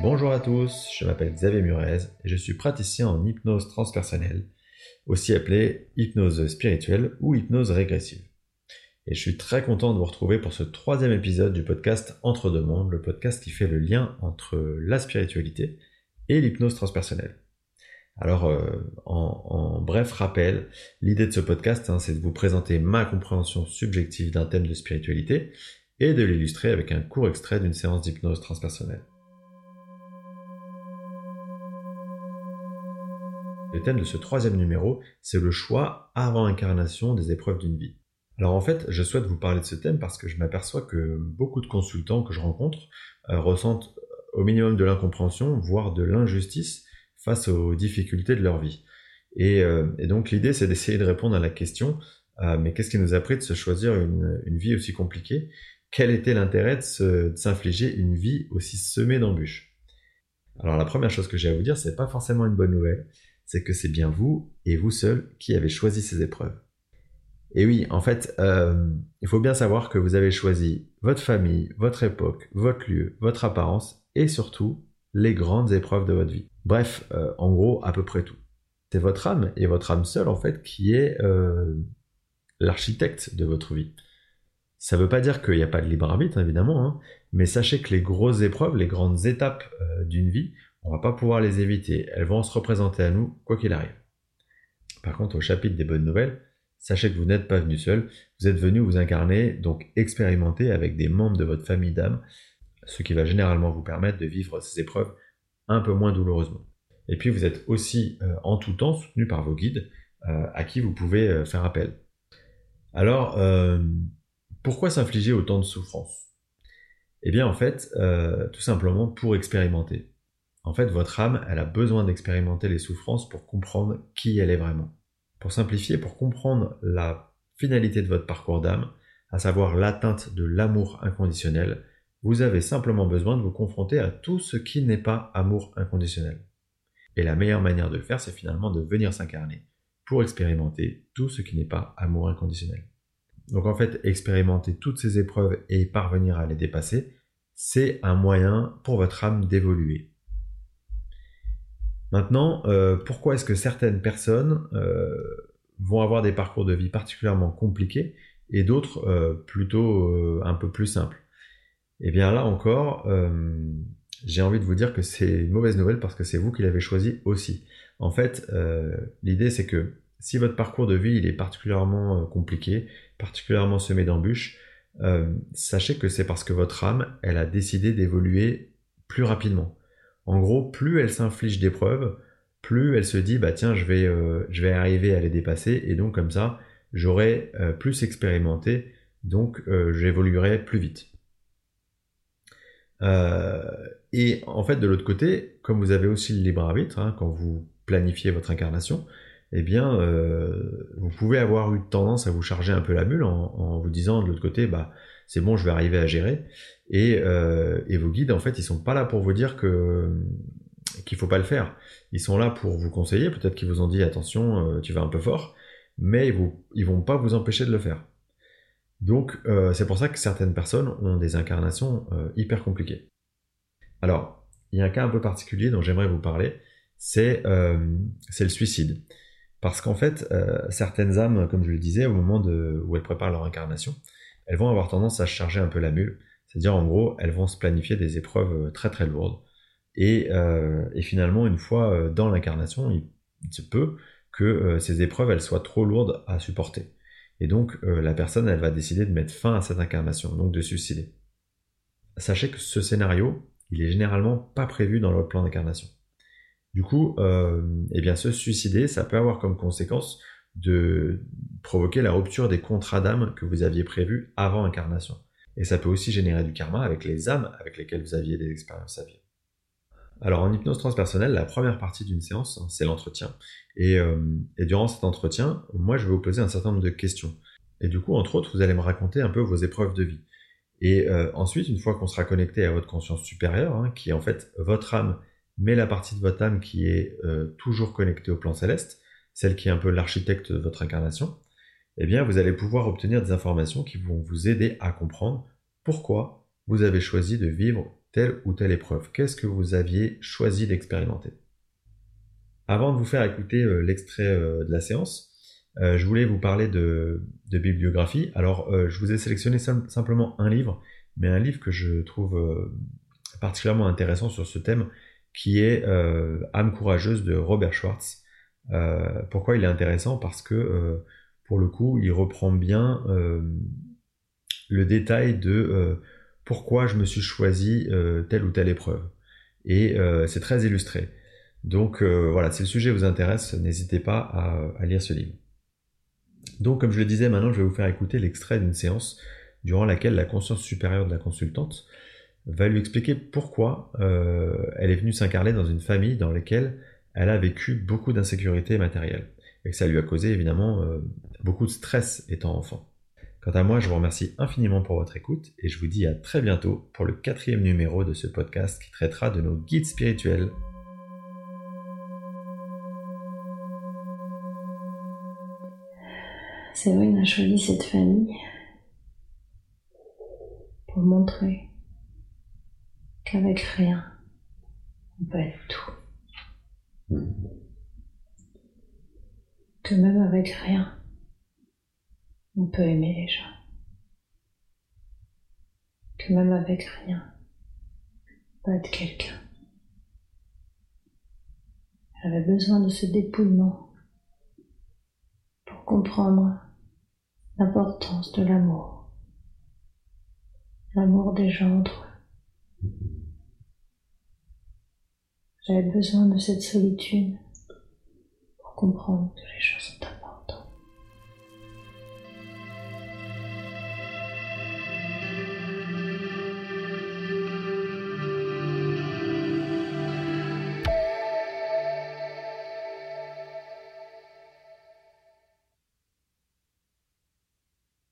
Bonjour à tous, je m'appelle Xavier Murez et je suis praticien en hypnose transpersonnelle, aussi appelée hypnose spirituelle ou hypnose régressive. Et je suis très content de vous retrouver pour ce troisième épisode du podcast Entre deux mondes, le podcast qui fait le lien entre la spiritualité et l'hypnose transpersonnelle. Alors, euh, en, bref rappel, l'idée de ce podcast, hein, c'est de vous présenter ma compréhension subjective d'un thème de spiritualité et de l'illustrer avec un court extrait d'une séance d'hypnose transpersonnelle. Le thème de ce troisième numéro, c'est le choix avant incarnation des épreuves d'une vie. Alors en fait, je souhaite vous parler de ce thème parce que je m'aperçois que beaucoup de consultants que je rencontre euh, ressentent au minimum de l'incompréhension, voire de l'injustice face aux difficultés de leur vie. Et, euh, donc l'idée, c'est d'essayer de répondre à la question, euh, mais qu'est-ce qui nous a pris de se choisir une, vie aussi compliquée? Quel était l'intérêt de s'infliger une vie aussi semée d'embûches? Alors la première chose que j'ai à vous dire, c'est pas forcément une bonne nouvelle c'est que c'est bien vous et vous seul qui avez choisi ces épreuves. Et oui, en fait, euh, il faut bien savoir que vous avez choisi votre famille, votre époque, votre lieu, votre apparence et surtout les grandes épreuves de votre vie. Bref, euh, en gros, à peu près tout. C'est votre âme et votre âme seule, en fait, qui est euh, l'architecte de votre vie. Ça ne veut pas dire qu'il n'y a pas de libre arbitre, évidemment, hein, mais sachez que les grosses épreuves, les grandes étapes d'une vie, on va pas pouvoir les éviter, elles vont se représenter à nous quoi qu'il arrive. Par contre, au chapitre des bonnes nouvelles, sachez que vous n'êtes pas venu seul, vous êtes venu vous incarner, donc expérimenter avec des membres de votre famille d'âme, ce qui va généralement vous permettre de vivre ces épreuves un peu moins douloureusement. Et puis vous êtes aussi euh, en tout temps soutenu par vos guides, euh, à qui vous pouvez euh, faire appel. Alors, pourquoi s'infliger autant de souffrances? Eh bien en fait, tout simplement pour expérimenter. En fait, votre âme, elle a besoin d'expérimenter les souffrances pour comprendre qui elle est vraiment. Pour simplifier, pour comprendre la finalité de votre parcours d'âme, à savoir l'atteinte de l'amour inconditionnel, vous avez simplement besoin de vous confronter à tout ce qui n'est pas amour inconditionnel. Et la meilleure manière de le faire, c'est finalement de venir s'incarner pour expérimenter tout ce qui n'est pas amour inconditionnel. Donc en fait, expérimenter toutes ces épreuves et parvenir à les dépasser, c'est un moyen pour votre âme d'évoluer, Maintenant, euh, pourquoi est-ce que certaines personnes euh, vont avoir des parcours de vie particulièrement compliqués et d'autres euh, plutôt un peu plus simples? Eh bien là encore, j'ai envie de vous dire que c'est une mauvaise nouvelle parce que c'est vous qui l'avez choisi aussi. En fait, l'idée c'est que si votre parcours de vie il est particulièrement compliqué, particulièrement semé d'embûches, sachez que c'est parce que votre âme, elle a décidé d'évoluer plus rapidement. En gros, plus elle s'inflige d'épreuves, plus elle se dit bah tiens je vais euh, arriver à les dépasser et donc comme ça j'aurai euh, plus expérimenté donc euh, j'évoluerai plus vite. et en fait de l'autre côté, comme vous avez aussi le libre arbitre hein, quand vous planifiez votre incarnation, eh bien vous pouvez avoir eu tendance à vous charger un peu la mule en, en vous disant de l'autre côté bah c'est bon je vais arriver à gérer euh, et, vos guides, en fait, ils sont pas là pour vous dire que qu'il faut pas le faire. Ils sont là pour vous conseiller. Peut-être qu'ils vous ont dit attention, euh, tu vas un peu fort, mais ils, vous, ils vont pas vous empêcher de le faire. Donc, euh, c'est pour ça que certaines personnes ont des incarnations hyper compliquées. Alors, il y a un cas un peu particulier dont j'aimerais vous parler, c'est le suicide. Parce qu'en fait, certaines âmes, comme je le disais, au moment où elles préparent leur incarnation, elles vont avoir tendance à charger un peu la mule c'est-à-dire, en gros, elles vont se planifier des épreuves euh, très très lourdes. Et, euh, finalement, une fois euh, dans l'incarnation, il, se peut que ces épreuves, elles soient trop lourdes à supporter. Et donc, la personne, elle va décider de mettre fin à cette incarnation, donc de suicider. Sachez que ce scénario, il est généralement pas prévu dans votre plan d'incarnation. Du coup, eh bien, se suicider, ça peut avoir comme conséquence de provoquer la rupture des contrats d'âme que vous aviez prévus avant incarnation. Et ça peut aussi générer du karma avec les âmes avec lesquelles vous aviez des expériences à vivre. Alors en hypnose transpersonnelle, la première partie d'une séance, c'est l'entretien. Euh, et, durant cet entretien, moi je vais vous poser un certain nombre de questions. Et du coup, entre autres, vous allez me raconter un peu vos épreuves de vie. Et euh, ensuite, une fois qu'on sera connecté à votre conscience supérieure, hein, qui est en fait votre âme, mais la partie de votre âme qui est euh, toujours connectée au plan céleste, celle qui est un peu l'architecte de votre incarnation, eh bien, vous allez pouvoir obtenir des informations qui vont vous aider à comprendre pourquoi vous avez choisi de vivre telle ou telle épreuve Qu'est-ce que vous aviez choisi d'expérimenter? Avant de vous faire écouter euh, l'extrait euh, de la séance, je voulais vous parler de, bibliographie. Alors, je vous ai sélectionné simplement un livre, mais un livre que je trouve particulièrement intéressant sur ce thème, qui est Âme courageuse de Robert Schwartz. Pourquoi il est intéressant? Parce que, pour le coup, il reprend bien le détail de euh, pourquoi je me suis choisi euh, telle ou telle épreuve. Et euh, c'est très illustré. Donc voilà, si le sujet vous intéresse, n'hésitez pas à, lire ce livre. Donc comme je le disais, maintenant je vais vous faire écouter l'extrait d'une séance durant laquelle la conscience supérieure de la consultante va lui expliquer pourquoi elle est venue s'incarner dans une famille dans laquelle elle a vécu beaucoup d'insécurité matérielle et que ça lui a causé évidemment beaucoup de stress étant enfant. Quant à moi, je vous remercie infiniment pour votre écoute et je vous dis à très bientôt pour le quatrième numéro de ce podcast qui traitera de nos guides spirituels. Séverine a choisi cette famille pour montrer qu'avec rien, on peut être tout. Que même avec rien, on peut aimer les gens. Que même avec rien, peut être quelqu'un. Elle avait besoin de ce dépouillement pour comprendre l'importance de l'amour. L'amour des gens entre eux. J'avais besoin de cette solitude pour comprendre que les choses